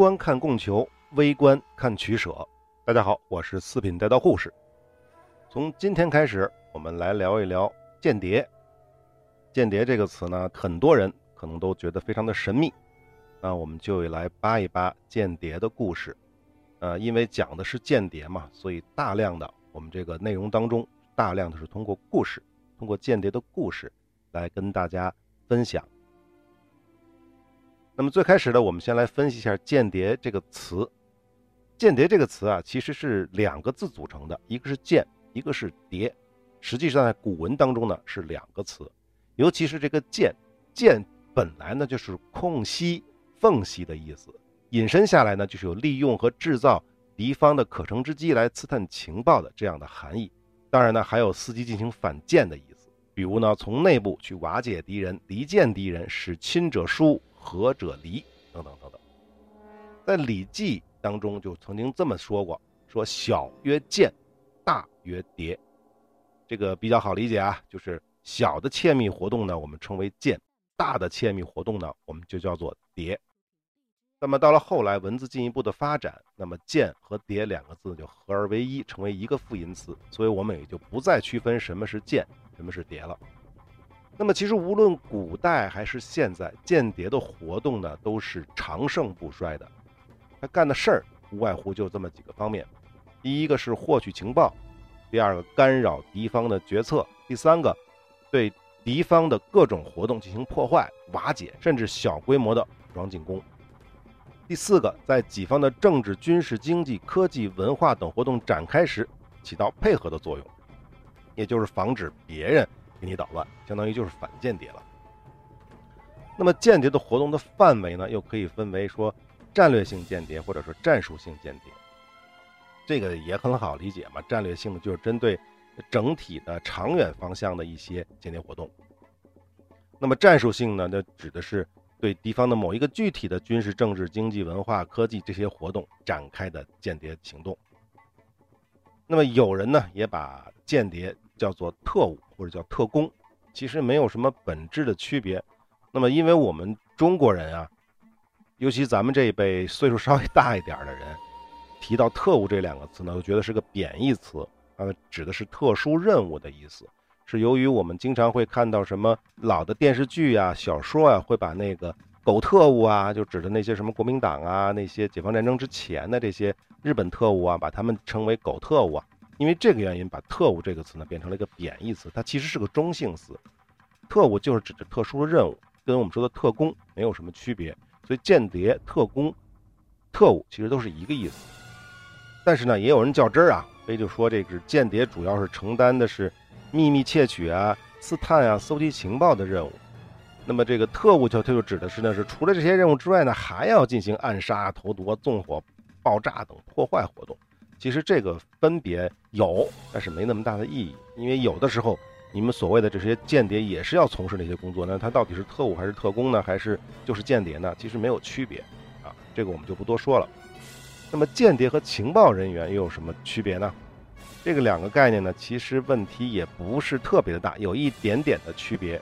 观看供求，微观看取舍。大家好，我是四品带刀护士。从今天开始，我们来聊一聊间谍。间谍这个词呢，很多人可能都觉得非常的神秘。那我们就来扒一扒间谍的故事。呃，因为讲的是间谍嘛，所以大量的我们这个内容当中，大量的是通过故事，通过间谍的故事来跟大家分享。那么最开始呢，我们先来分析一下“间谍”这个词。“间谍”这个词啊，其实是两个字组成的，一个是“间”，一个是“谍”。实际上在古文当中呢，是两个词。尤其是这个“间”，“间”本来呢就是空隙、缝隙的意思，引申下来呢，就是有利用和制造敌方的可乘之机来刺探情报的这样的含义。当然呢，还有伺机进行反间的意思，比如呢，从内部去瓦解敌人、离间敌人，使亲者疏。和者离，等等等等，在《礼记》当中就曾经这么说过：说小曰见，大曰谍。这个比较好理解啊，就是小的窃密活动呢，我们称为间；大的窃密活动呢，我们就叫做谍。那么到了后来，文字进一步的发展，那么间和谍两个字就合而为一，成为一个复音词，所以我们也就不再区分什么是间，什么是谍了。那么其实无论古代还是现在，间谍的活动呢都是长盛不衰的。他干的事儿无外乎就这么几个方面：第一个是获取情报，第二个干扰敌方的决策，第三个对敌方的各种活动进行破坏、瓦解，甚至小规模的武装进攻；第四个在己方的政治、军事、经济、科技、文化等活动展开时起到配合的作用，也就是防止别人。给你捣乱，相当于就是反间谍了。那么间谍的活动的范围呢，又可以分为说战略性间谍或者说战术性间谍。这个也很好理解嘛，战略性的就是针对整体的长远方向的一些间谍活动。那么战术性呢，那指的是对敌方的某一个具体的军事、政治、经济、文化、科技这些活动展开的间谍行动。那么有人呢，也把间谍叫做特务。或者叫特工，其实没有什么本质的区别。那么，因为我们中国人啊，尤其咱们这一辈岁数稍微大一点的人，提到特务这两个词呢，都觉得是个贬义词，啊，指的是特殊任务的意思。是由于我们经常会看到什么老的电视剧啊、小说啊，会把那个狗特务啊，就指的那些什么国民党啊、那些解放战争之前的这些日本特务啊，把他们称为狗特务啊。因为这个原因，把“特务”这个词呢变成了一个贬义词，它其实是个中性词。特务就是指的特殊的任务，跟我们说的特工没有什么区别。所以间谍、特工、特务其实都是一个意思。但是呢，也有人较真儿啊，所以就说这个间谍主要是承担的是秘密窃取啊、刺探啊、搜集情报的任务。那么这个特务就它就指的是呢，是除了这些任务之外呢，还要进行暗杀、投毒、纵火、爆炸等破坏活动。其实这个分别有，但是没那么大的意义，因为有的时候你们所谓的这些间谍也是要从事那些工作，那他到底是特务还是特工呢？还是就是间谍呢？其实没有区别啊，这个我们就不多说了。那么间谍和情报人员又有什么区别呢？这个两个概念呢，其实问题也不是特别的大，有一点点的区别，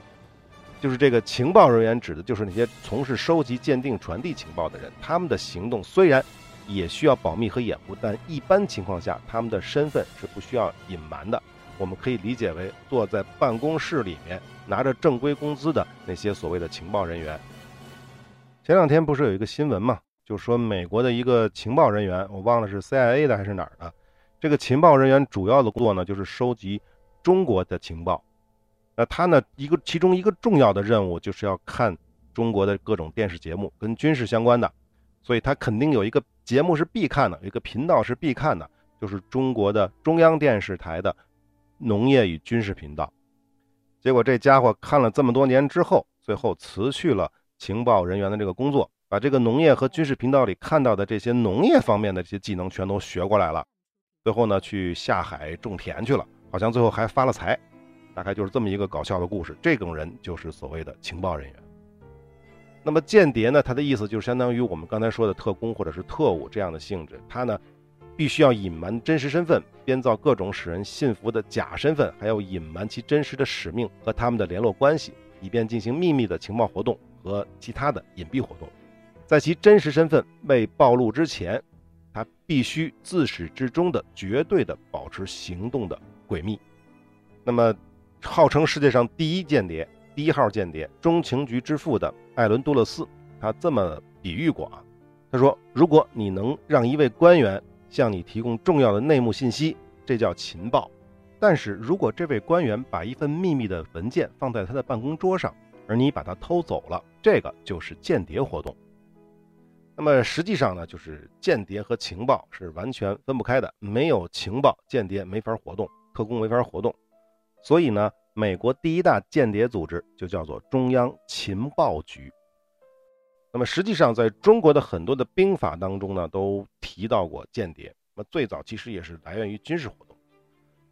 就是这个情报人员指的就是那些从事收集、鉴定、传递情报的人，他们的行动虽然。也需要保密和掩护，但一般情况下，他们的身份是不需要隐瞒的。我们可以理解为坐在办公室里面拿着正规工资的那些所谓的情报人员。前两天不是有一个新闻嘛，就说美国的一个情报人员，我忘了是 CIA 的还是哪儿的，这个情报人员主要的工作呢，就是收集中国的情报。那他呢，一个其中一个重要的任务就是要看中国的各种电视节目，跟军事相关的。所以他肯定有一个节目是必看的，有一个频道是必看的，就是中国的中央电视台的农业与军事频道。结果这家伙看了这么多年之后，最后辞去了情报人员的这个工作，把这个农业和军事频道里看到的这些农业方面的这些技能全都学过来了。最后呢，去下海种田去了，好像最后还发了财。大概就是这么一个搞笑的故事。这种人就是所谓的情报人员。那么间谍呢？它的意思就是相当于我们刚才说的特工或者是特务这样的性质。他呢，必须要隐瞒真实身份，编造各种使人信服的假身份，还要隐瞒其真实的使命和他们的联络关系，以便进行秘密的情报活动和其他的隐蔽活动。在其真实身份未暴露之前，他必须自始至终的绝对的保持行动的诡秘。那么，号称世界上第一间谍、第一号间谍、中情局之父的艾伦·杜勒斯，他这么比喻过啊，他说：“如果你能让一位官员向你提供重要的内幕信息，这叫情报；但是如果这位官员把一份秘密的文件放在他的办公桌上，而你把它偷走了，这个就是间谍活动。那么实际上呢，就是间谍和情报是完全分不开的，没有情报，间谍没法活动，特工没法活动。所以呢，美国第一大间谍组织就叫做中央情报局。那么实际上，在中国的很多的兵法当中呢，都提到过间谍。那么最早其实也是来源于军事活动。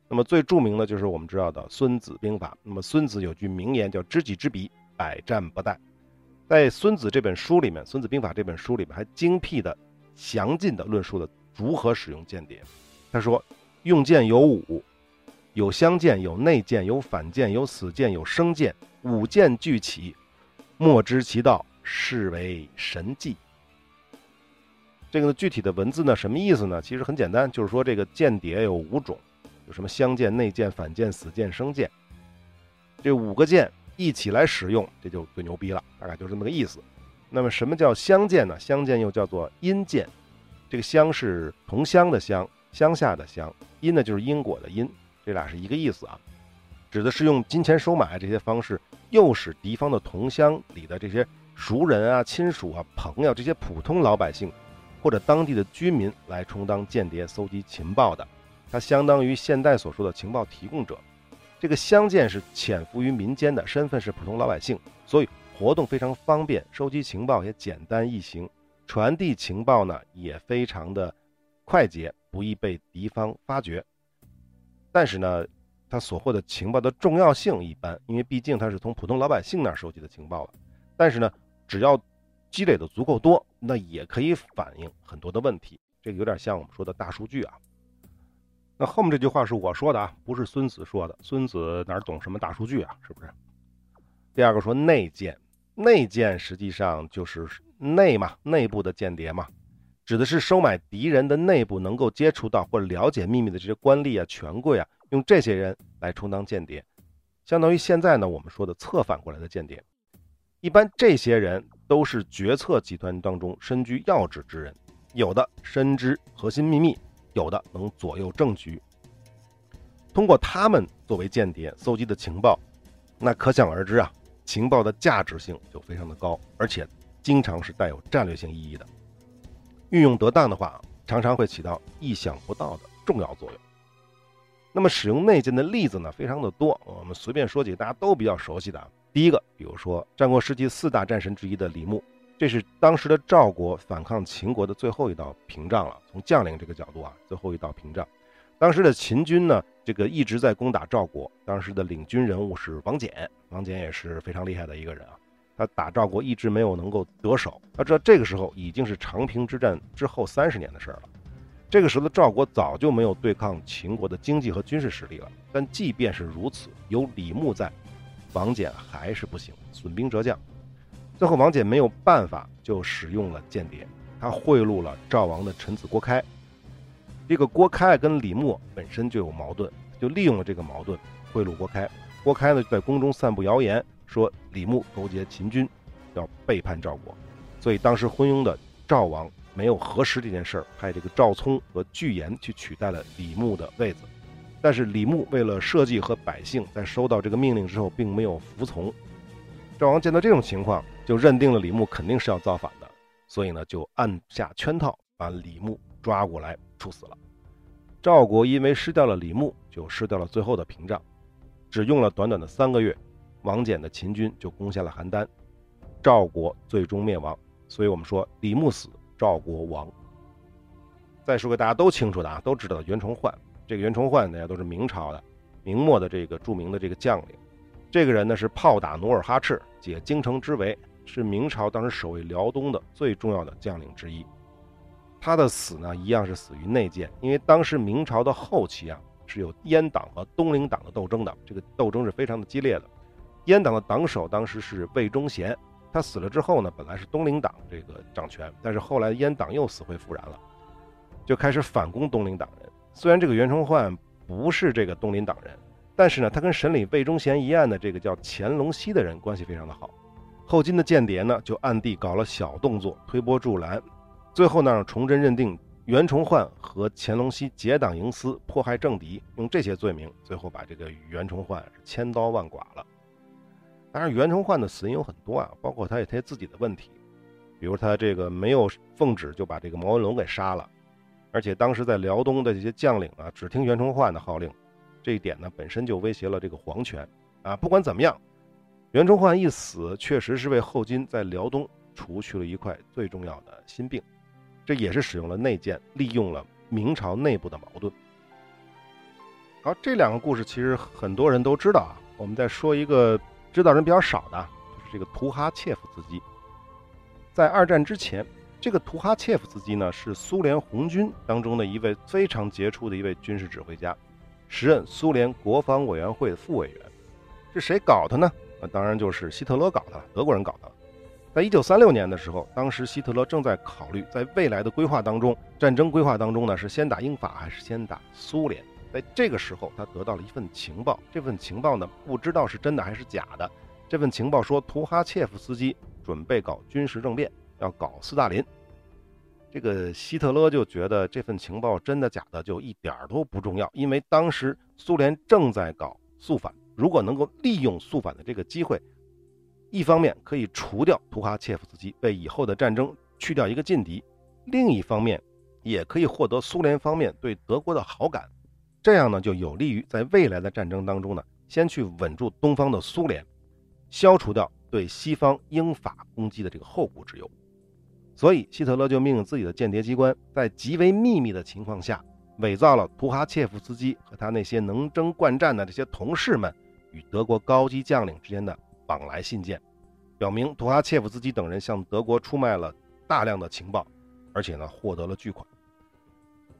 那么最著名的就是我们知道的《孙子兵法》。那么孙子有句名言叫“知己知彼，百战不殆”。在《孙子》这本书里面，《孙子兵法》这本书里面还精辟的、详尽的论述了如何使用间谍。他说：“用间有五，有相间，有内间，有反间，有死间，有生间。五间俱起，莫知其道。”是为神迹。这个具体的文字呢，什么意思呢？其实很简单，就是说这个间谍有五种，有什么相间、内间、反间、死间、生间。这五个间一起来使用，这就最牛逼了，大概就是这么个意思。那么什么叫相间呢？相间又叫做阴间。这个相是同乡的乡，乡下的乡；因呢就是因果的因，这俩是一个意思啊。指的是用金钱收买这些方式，诱使敌方的同乡里的这些。熟人啊、亲属啊、朋友这些普通老百姓，或者当地的居民来充当间谍搜集情报的，它相当于现代所说的情报提供者。这个相间是潜伏于民间的，身份是普通老百姓，所以活动非常方便，收集情报也简单易行，传递情报呢也非常的快捷，不易被敌方发觉。但是呢，他所获的情报的重要性一般，因为毕竟他是从普通老百姓那儿收集的情报了。但是呢。只要积累的足够多，那也可以反映很多的问题。这个有点像我们说的大数据啊。那后面这句话是我说的啊，不是孙子说的。孙子哪懂什么大数据啊？是不是？第二个说内奸，内奸实际上就是内嘛，内部的间谍嘛，指的是收买敌人的内部能够接触到或了解秘密的这些官吏啊、权贵啊，用这些人来充当间谍，相当于现在呢我们说的策反过来的间谍。一般这些人都是决策集团当中身居要职之人，有的深知核心秘密，有的能左右政局。通过他们作为间谍搜集的情报，那可想而知啊，情报的价值性就非常的高，而且经常是带有战略性意义的。运用得当的话，常常会起到意想不到的重要作用。那么使用内奸的例子呢，非常的多，我们随便说几个大家都比较熟悉的。第一个，比如说战国时期四大战神之一的李牧，这是当时的赵国反抗秦国的最后一道屏障了。从将领这个角度啊，最后一道屏障。当时的秦军呢，这个一直在攻打赵国。当时的领军人物是王翦，王翦也是非常厉害的一个人啊。他打赵国一直没有能够得手。他知道这个时候已经是长平之战之后三十年的事儿了。这个时候的赵国早就没有对抗秦国的经济和军事实力了。但即便是如此，有李牧在。王翦还是不行，损兵折将。最后，王翦没有办法，就使用了间谍。他贿赂了赵王的臣子郭开。这个郭开跟李牧本身就有矛盾，就利用了这个矛盾贿赂郭开。郭开呢，在宫中散布谣言，说李牧勾结秦军，要背叛赵国。所以，当时昏庸的赵王没有核实这件事儿，派这个赵聪和巨延去取代了李牧的位子。但是李牧为了社稷和百姓，在收到这个命令之后，并没有服从。赵王见到这种情况，就认定了李牧肯定是要造反的，所以呢，就按下圈套，把李牧抓过来处死了。赵国因为失掉了李牧，就失掉了最后的屏障。只用了短短的三个月，王翦的秦军就攻下了邯郸，赵国最终灭亡。所以我们说李牧死，赵国亡。再说个大家都清楚的啊，都知道袁崇焕。这个袁崇焕大家都是明朝的、明末的这个著名的这个将领。这个人呢是炮打努尔哈赤，解京城之围，是明朝当时守卫辽东的最重要的将领之一。他的死呢，一样是死于内奸，因为当时明朝的后期啊是有阉党和东林党的斗争的，这个斗争是非常的激烈的。阉党的党首当时是魏忠贤，他死了之后呢，本来是东林党这个掌权，但是后来阉党又死灰复燃了，就开始反攻东林党人。虽然这个袁崇焕不是这个东林党人，但是呢，他跟审理魏忠贤一案的这个叫钱龙熙的人关系非常的好。后金的间谍呢，就暗地搞了小动作，推波助澜，最后呢，让崇祯认定袁崇焕和乾隆熙结党营私，迫害政敌，用这些罪名，最后把这个袁崇焕千刀万剐了。当然，袁崇焕的死因有很多啊，包括他有他自己的问题，比如他这个没有奉旨就把这个毛文龙给杀了，而且当时在辽东的这些将领啊，只听袁崇焕的号令，这一点呢，本身就威胁了这个皇权啊。不管怎么样。袁崇焕一死，确实是为后金在辽东除去了一块最重要的心病，这也是使用了内奸，利用了明朝内部的矛盾。好，这两个故事其实很多人都知道啊。我们再说一个知道人比较少的，就是这个图哈切夫斯基。在二战之前，这个图哈切夫斯基呢是苏联红军当中的一位非常杰出的一位军事指挥家，时任苏联国防委员会的副委员。是谁搞他呢？那当然就是希特勒搞的，德国人搞的。在一九三六年的时候，当时希特勒正在考虑，在未来的规划当中，战争规划当中呢，是先打英法还是先打苏联？在这个时候，他得到了一份情报，这份情报呢，不知道是真的还是假的。这份情报说，图哈切夫斯基准备搞军事政变，要搞斯大林。这个希特勒就觉得这份情报真的假的就一点都不重要，因为当时苏联正在搞肃反。如果能够利用肃反的这个机会，一方面可以除掉图哈切夫斯基，为以后的战争去掉一个劲敌；另一方面，也可以获得苏联方面对德国的好感。这样呢，就有利于在未来的战争当中呢，先去稳住东方的苏联，消除掉对西方英法攻击的这个后顾之忧。所以，希特勒就命令自己的间谍机关，在极为秘密的情况下，伪造了图哈切夫斯基和他那些能征惯战的这些同事们。与德国高级将领之间的往来信件，表明图哈切夫斯基等人向德国出卖了大量的情报，而且呢获得了巨款。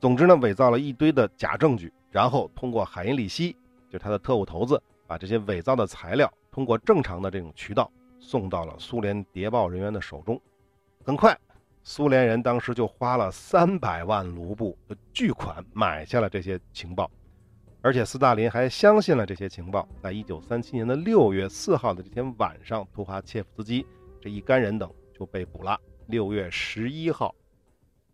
总之呢，伪造了一堆的假证据，然后通过海因里希，就是他的特务头子，把这些伪造的材料通过正常的这种渠道送到了苏联谍报人员的手中。很快，苏联人当时就花了三百万卢布的巨款买下了这些情报。而且斯大林还相信了这些情报。在一九三七年的六月四号的这天晚上，图哈切夫斯基这一干人等就被捕了。六月十一号，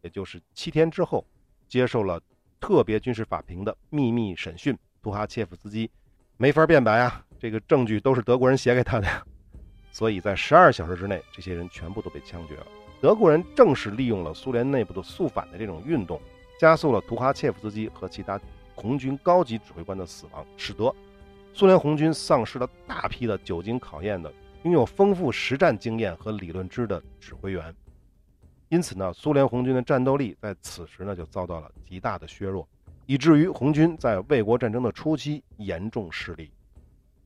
也就是七天之后，接受了特别军事法庭的秘密审讯。图哈切夫斯基没法辩白啊，这个证据都是德国人写给他的呀。所以在十二小时之内，这些人全部都被枪决了。德国人正是利用了苏联内部的肃反的这种运动，加速了图哈切夫斯基和其他。红军高级指挥官的死亡，使得苏联红军丧失了大批的久经考验的、拥有丰富实战经验和理论知的指挥员。因此呢，苏联红军的战斗力在此时呢就遭到了极大的削弱，以至于红军在卫国战争的初期严重失利。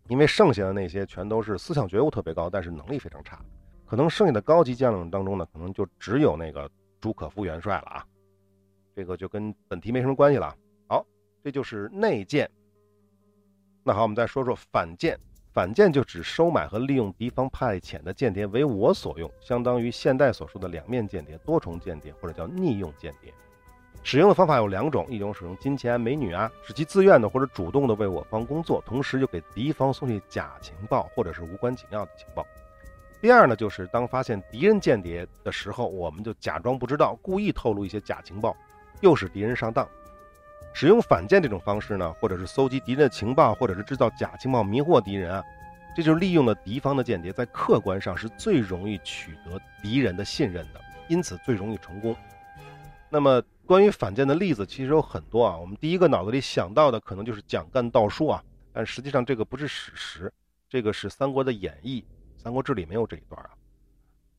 因为剩下的那些全都是思想觉悟特别高，但是能力非常差。可能剩下的高级将领当中呢，可能就只有那个朱可夫元帅了啊。这个就跟本题没什么关系了。好这就是内建。那好，我们再说说反建。反间就指收买和利用敌方派遣的间谍为我所用，相当于现代所说的两面间谍、多重间谍或者叫逆用间谍。使用的方法有两种：一种使用金钱、美女啊，使其自愿的或者主动的为我方工作，同时又给敌方送去假情报或者是无关紧要的情报。第二呢，就是当发现敌人间谍的时候，我们就假装不知道，故意透露一些假情报，诱使敌人上当。使用反间这种方式呢，或者是搜集敌人的情报，或者是制造假情报迷惑敌人啊，这就是利用了敌方的间谍，在客观上是最容易取得敌人的信任的，因此最容易成功。那么关于反间的例子其实有很多啊，我们第一个脑子里想到的可能就是蒋干盗书啊，但实际上这个不是史实，这个是《三国的演义》，《三国志》里没有这一段啊。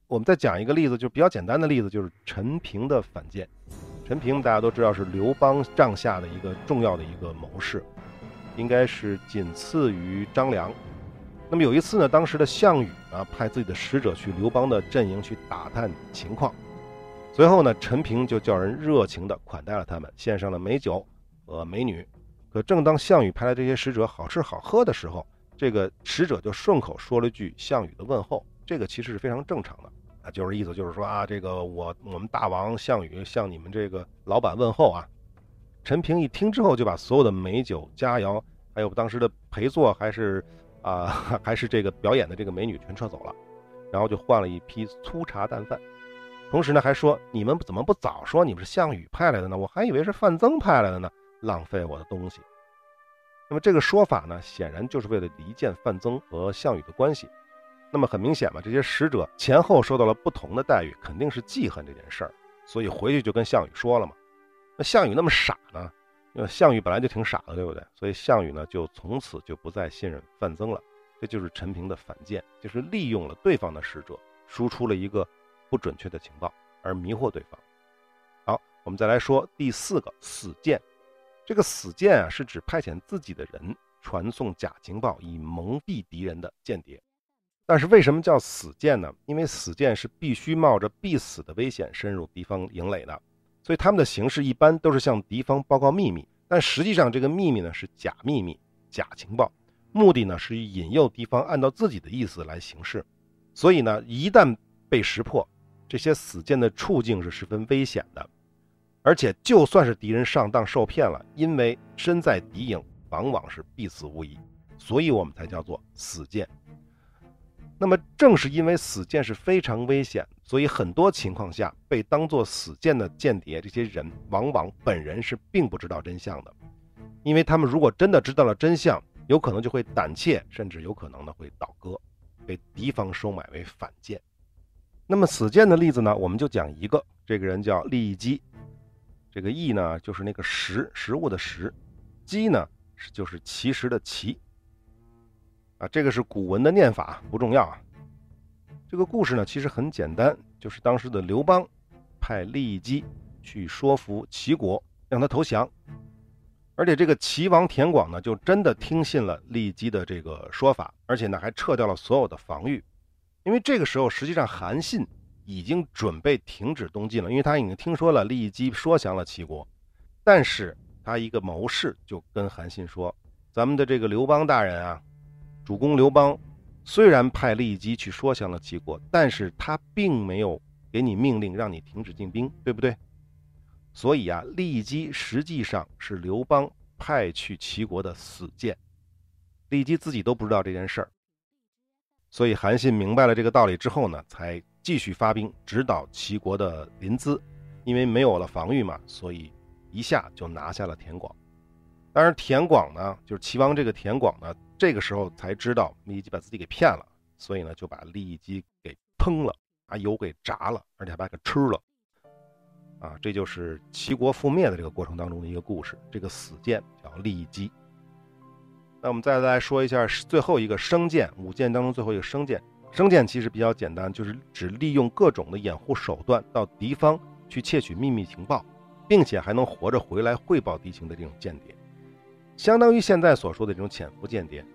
我们再讲一个例子，就比较简单的例子，就是陈平的反间。陈平大家都知道是刘邦帐下的一个重要的一个谋士，应该是仅次于张良。那么有一次呢，当时的项羽啊派自己的使者去刘邦的阵营去打探情况，随后呢，陈平就叫人热情地款待了他们，献上了美酒和美女。可正当项羽派来这些使者好吃好喝的时候，这个使者就顺口说了句项羽的问候，这个其实是非常正常的就是意思就是说啊，这个我我们大王项羽向你们这个老板问候啊。陈平一听之后，就把所有的美酒佳肴，还有当时的陪坐，还是啊还是这个表演的这个美女全撤走了，然后就换了一批粗茶淡饭。同时呢，还说你们怎么不早说你们是项羽派来的呢？我还以为是范增派来的呢，浪费我的东西。那么这个说法呢，显然就是为了离间范增和项羽的关系。那么很明显嘛，这些使者前后受到了不同的待遇，肯定是记恨这件事儿，所以回去就跟项羽说了嘛。那项羽那么傻呢？因为项羽本来就挺傻的，对不对？所以项羽呢，就从此就不再信任范增了。这就是陈平的反间，就是利用了对方的使者，输出了一个。不准确的情报而迷惑对方。好，我们再来说第四个死谏。这个死谏啊，是指派遣自己的人传送假情报以蒙蔽敌人的间谍。但是为什么叫死谏呢？因为死谏是必须冒着必死的危险深入敌方营垒的，所以他们的形式一般都是向敌方报告秘密。但实际上这个秘密呢是假秘密、假情报，目的呢是引诱敌方按照自己的意思来行事。所以呢，一旦被识破，这些死谏的处境是十分危险的，而且就算是敌人上当受骗了，因为身在敌营，往往是必死无疑，所以我们才叫做死谏。那么正是因为死谏是非常危险，所以很多情况下被当作死谏的间谍，这些人往往本人是并不知道真相的，因为他们如果真的知道了真相，有可能就会胆怯，甚至有可能呢会倒戈，被敌方收买为反间。那么死谏的例子呢，我们就讲一个，这个人叫利益基，这个义呢就是那个食食物的食，基呢是就是其实的其，啊，这个是古文的念法，不重要啊。这个故事呢其实很简单，就是当时的刘邦派利益基去说服齐国，让他投降，而且这个齐王田广呢就真的听信了利益基的这个说法，而且呢还撤掉了所有的防御。因为这个时候，实际上韩信已经准备停止东进了，因为他已经听说了利益基说降了齐国。但是他一个谋士就跟韩信说：“咱们的这个刘邦大人啊，主公刘邦虽然派利益基去说降了齐国，但是他并没有给你命令让你停止进兵，对不对？所以啊，利益基实际上是刘邦派去齐国的死谏，利益基自己都不知道这件事儿。”所以韩信明白了这个道理之后呢，才继续发兵直捣齐国的临淄，因为没有了防御嘛，所以一下就拿下了田广。当然，田广呢，就是齐王这个田广呢，这个时候才知道利益基把自己给骗了，所以呢，就把利益基给烹了，把油给炸了，而且还把它给吃了。啊，这就是齐国覆灭的这个过程当中的一个故事。这个死谏叫利益基。那我们再来说一下最后一个生谏，五谏当中最后一个生谏。生谏其实比较简单，就是指利用各种的掩护手段到敌方去窃取秘密情报，并且还能活着回来汇报敌情的这种间谍，相当于现在所说的这种潜伏间谍。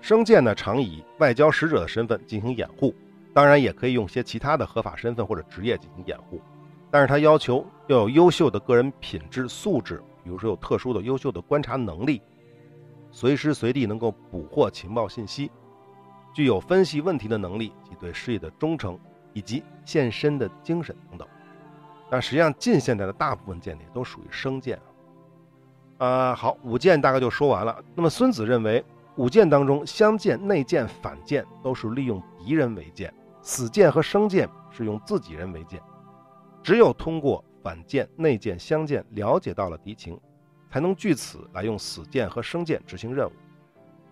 生谏呢，常以外交使者的身份进行掩护，当然也可以用些其他的合法身份或者职业进行掩护，但是他要求要有优秀的个人品质素质，比如说有特殊的优秀的观察能力。随时随地能够捕获情报信息，具有分析问题的能力及对事业的忠诚，以及献身的精神等等。但实际上，近现代的大部分间谍都属于生间啊。啊，好，五件大概就说完了。那么孙子认为，五件当中，相见、内见、反剑都是利用敌人为剑，死剑和生剑是用自己人为剑。只有通过反剑、内见、相见，了解到了敌情。才能据此来用死剑和生剑执行任务。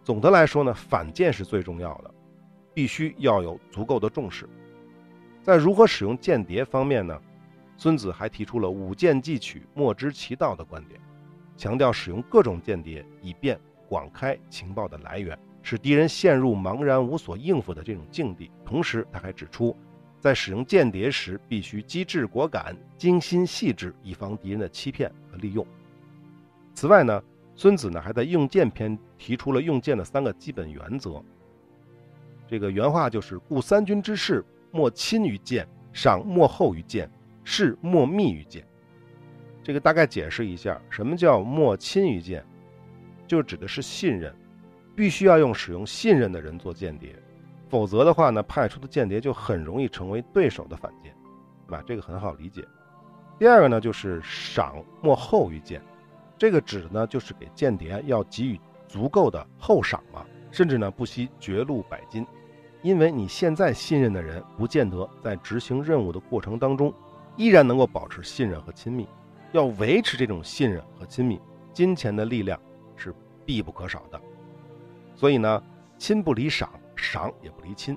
总的来说呢，反剑是最重要的，必须要有足够的重视。在如何使用间谍方面呢，孙子还提出了“五剑既取，莫知其道”的观点，强调使用各种间谍，以便广开情报的来源，使敌人陷入茫然无所应付的这种境地。同时，他还指出，在使用间谍时，必须机智果敢、精心细致，以防敌人的欺骗和利用。此外呢，孙子呢还在用剑篇提出了用剑的三个基本原则。这个原话就是：故三军之事，莫亲于剑，赏莫厚于剑，事莫密于剑。这个大概解释一下，什么叫莫亲于剑？就指的是信任，必须要用使用信任的人做间谍，否则的话呢，派出的间谍就很容易成为对手的反间，对吧？这个很好理解。第二个呢，就是赏莫厚于间，这个指的呢就是给间谍要给予足够的厚赏嘛，甚至呢不惜绝路百金，因为你现在信任的人，不见得在执行任务的过程当中依然能够保持信任和亲密，要维持这种信任和亲密，金钱的力量是必不可少的。所以呢，亲不离赏。赏也不离亲。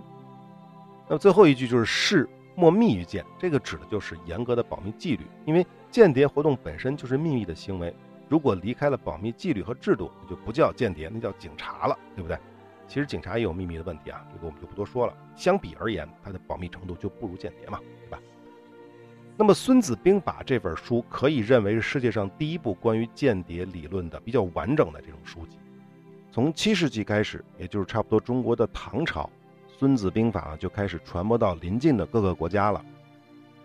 那么最后一句就是“事莫密于间”，这个指的就是严格的保密纪律。因为间谍活动本身就是秘密的行为，如果离开了保密纪律和制度，那就不叫间谍，那叫警察了，对不对？其实警察也有秘密的问题啊，这个我们就不多说了。相比而言，它的保密程度就不如间谍嘛，对吧？那么《孙子兵法》这本书可以认为是世界上第一部关于间谍理论的比较完整的这种书籍。从七世纪开始，也就是差不多中国的唐朝，《孙子兵法》就开始传播到邻近的各个国家了。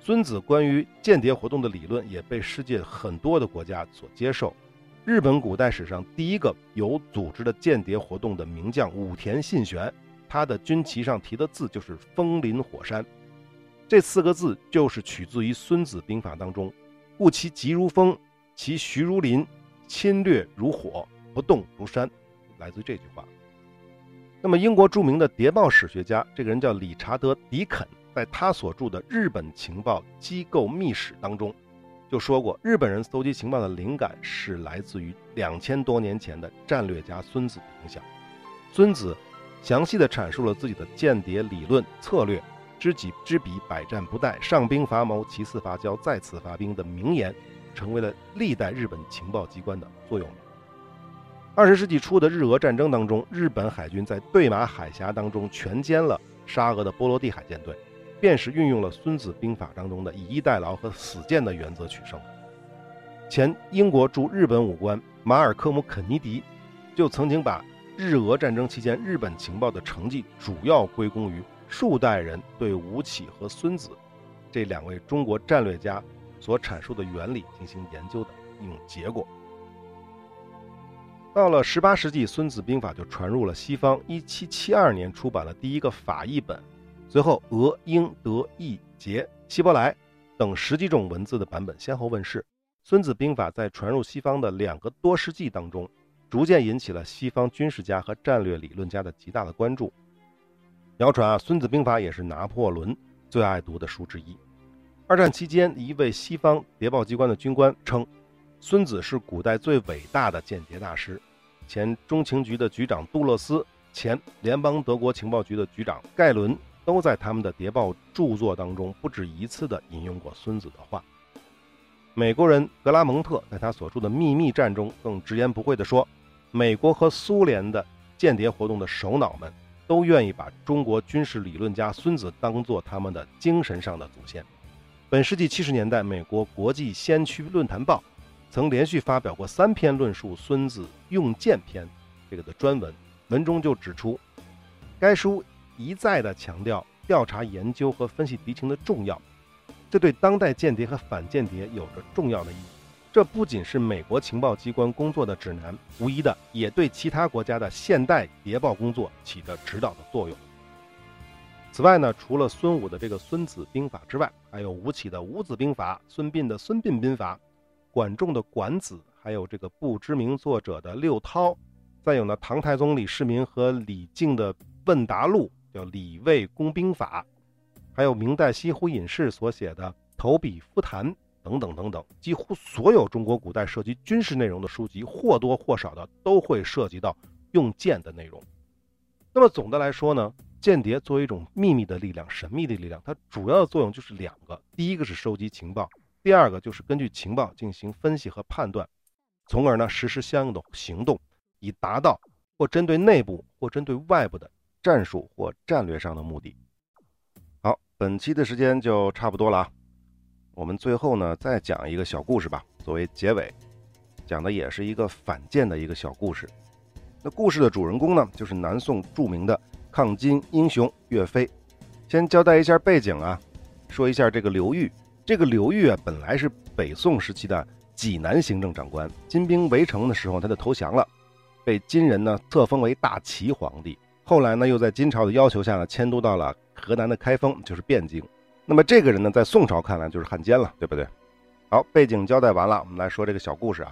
孙子关于间谍活动的理论也被世界很多的国家所接受。日本古代史上第一个有组织的间谍活动的名将武田信玄，他的军旗上提的字就是“风林火山”，这四个字就是取自于《孙子兵法》当中，“故其疾如风，其徐如林，侵略如火，不动如山”。来自这句话。那么，英国著名的谍报史学家，这个人叫理查德·迪肯，在他所著的《日本情报机构秘史》当中，就说过，日本人搜集情报的灵感是来自于两千多年前的战略家孙子的影响。孙子详细的阐述了自己的间谍理论策略：“知己知彼，百战不殆；上兵伐谋，其次伐交，再次伐兵”的名言，成为了历代日本情报机关的座右铭。二十世纪初的日俄战争当中，日本海军在对马海峡当中全歼了沙俄的波罗的海舰队，便是运用了《孙子兵法》当中的以逸待劳和死谏的原则取胜。前英国驻日本武官马尔科姆·肯尼迪就曾经把日俄战争期间日本情报的成绩主要归功于数代人对吴起和孙子这两位中国战略家所阐述的原理进行研究的一种结果。到了十八世纪，《孙子兵法》就传入了西方。一七七二年出版了第一个法译本，随后俄、英、德、意、捷、希伯来等十几种文字的版本先后问世。《孙子兵法》在传入西方的两个多世纪当中，逐渐引起了西方军事家和战略理论家的极大的关注。谣传啊，《孙子兵法》也是拿破仑最爱读的书之一。二战期间，一位西方谍报机关的军官称，孙子是古代最伟大的间谍大师。前中情局的局长杜勒斯，前联邦德国情报局的局长盖伦，都在他们的谍报著作当中不止一次地引用过孙子的话。美国人格拉蒙特在他所著的《秘密战》中更直言不讳地说：“美国和苏联的间谍活动的首脑们都愿意把中国军事理论家孙子当作他们的精神上的祖先。”本世纪七十年代，美国国际先驱论坛报。曾连续发表过三篇论述《孙子用剑篇》这个的专文，文中就指出，该书一再的强调调查研究和分析敌情的重要，这对当代间谍和反间谍有着重要的意义。这不仅是美国情报机关工作的指南，无疑的也对其他国家的现代谍报工作起着指导的作用。此外呢，除了孙武的这个《孙子兵法》之外，还有吴起的《吴子兵法》，孙膑的《孙膑兵法》。管仲的《管子》，还有这个不知名作者的六韬，再有呢，唐太宗李世民和李靖的《问答录》，叫《李卫公兵法》，还有明代西湖隐士所写的《投笔夫谈》等等等等。几乎所有中国古代涉及军事内容的书籍，或多或少的都会涉及到用剑的内容。那么总的来说呢，间谍作为一种秘密的力量、神秘的力量，它主要的作用就是两个：第一个是收集情报。第二个就是根据情报进行分析和判断，从而呢实施相应的行动，以达到或针对内部或针对外部的战术或战略上的目的。好，本期的时间就差不多了啊，我们最后呢再讲一个小故事吧，作为结尾，讲的也是一个反间的一个小故事。那故事的主人公呢就是南宋著名的抗金英雄岳飞。先交代一下背景啊，说一下这个刘裕。这个刘裕啊，本来是北宋时期的济南行政长官。金兵围城的时候，他就投降了，被金人呢册封为大齐皇帝。后来呢，又在金朝的要求下呢，迁都到了河南的开封，就是汴京。那么这个人呢，在宋朝看来就是汉奸了，对不对？好，背景交代完了，我们来说这个小故事啊。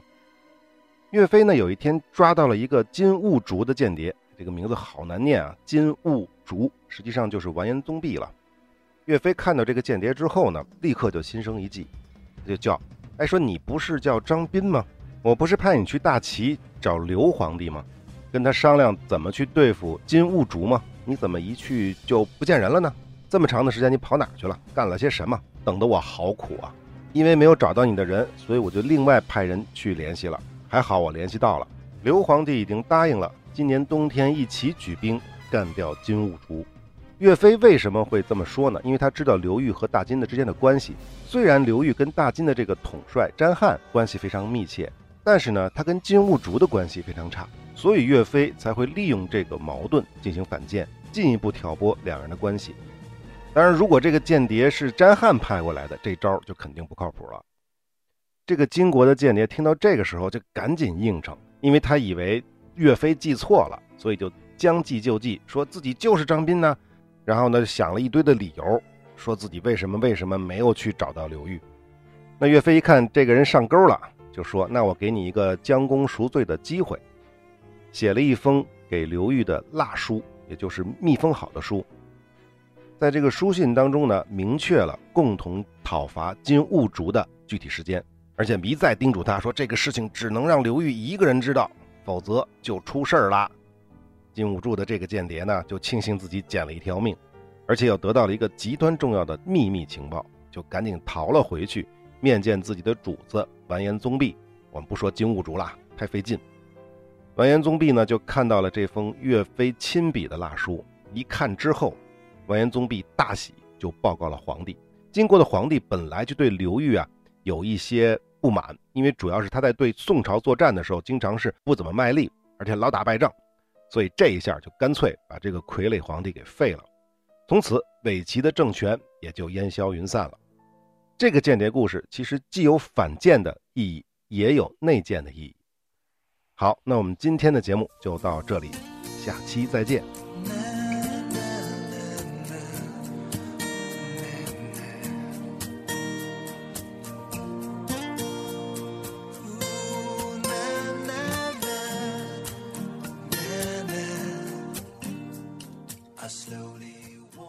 岳飞呢，有一天抓到了一个金兀术的间谍，这个名字好难念啊，金兀术，实际上就是完颜宗弼了。岳飞看到这个间谍之后呢，立刻就心生一计，他就叫，哎，说你不是叫张斌吗？我不是派你去大齐找刘皇帝吗？跟他商量怎么去对付金兀术吗？你怎么一去就不见人了呢？这么长的时间你跑哪儿去了？干了些什么？等得我好苦啊！因为没有找到你的人，所以我就另外派人去联系了。还好我联系到了，刘皇帝已经答应了，今年冬天一起举兵干掉金兀术。岳飞为什么会这么说呢？因为他知道刘裕和大金的之间的关系。虽然刘裕跟大金的这个统帅詹汉关系非常密切，但是呢，他跟金兀术的关系非常差，所以岳飞才会利用这个矛盾进行反间，进一步挑拨两人的关系。当然，如果这个间谍是詹汉派过来的，这招就肯定不靠谱了。这个金国的间谍听到这个时候就赶紧应承，因为他以为岳飞记错了，所以就将计就计，说自己就是张斌呢。然后呢，想了一堆的理由，说自己为什么为什么没有去找到刘裕。那岳飞一看这个人上钩了，就说：“那我给你一个将功赎罪的机会。”写了一封给刘裕的蜡书，也就是密封好的书。在这个书信当中呢，明确了共同讨伐金兀术的具体时间，而且一再叮嘱他说：“这个事情只能让刘裕一个人知道，否则就出事儿了。”金兀术的这个间谍呢，就庆幸自己捡了一条命，而且又得到了一个极端重要的秘密情报，就赶紧逃了回去，面见自己的主子完颜宗弼。我们不说金兀术了，太费劲。完颜宗弼呢，就看到了这封岳飞亲笔的蜡书，一看之后，完颜宗弼大喜，就报告了皇帝。金国的皇帝本来就对刘裕啊有一些不满，因为主要是他在对宋朝作战的时候，经常是不怎么卖力，而且老打败仗。所以这一下就干脆把这个傀儡皇帝给废了，从此伪齐的政权也就烟消云散了。这个间谍故事其实既有反间的意义，也有内奸的意义。好，那我们今天的节目就到这里，下期再见。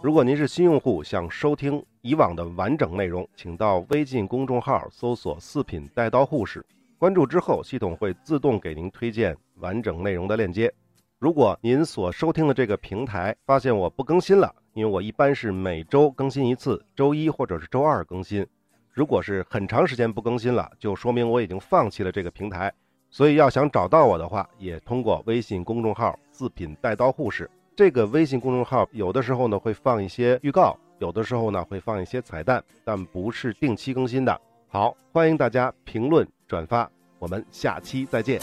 如果您是新用户，想收听以往的完整内容，请到微信公众号搜索“四品带刀护士”，关注之后，系统会自动给您推荐完整内容的链接。如果您所收听的这个平台发现我不更新了，因为我一般是每周更新一次，周一或者是周二更新。如果是很长时间不更新了，就说明我已经放弃了这个平台。所以要想找到我的话，也通过微信公众号“四品带刀护士”。这个微信公众号有的时候呢会放一些预告，有的时候呢会放一些彩蛋，但不是定期更新的。好，欢迎大家评论转发，我们下期再见。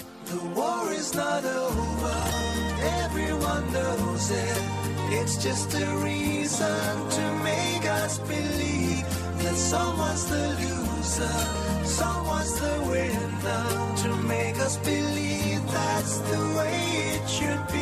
the way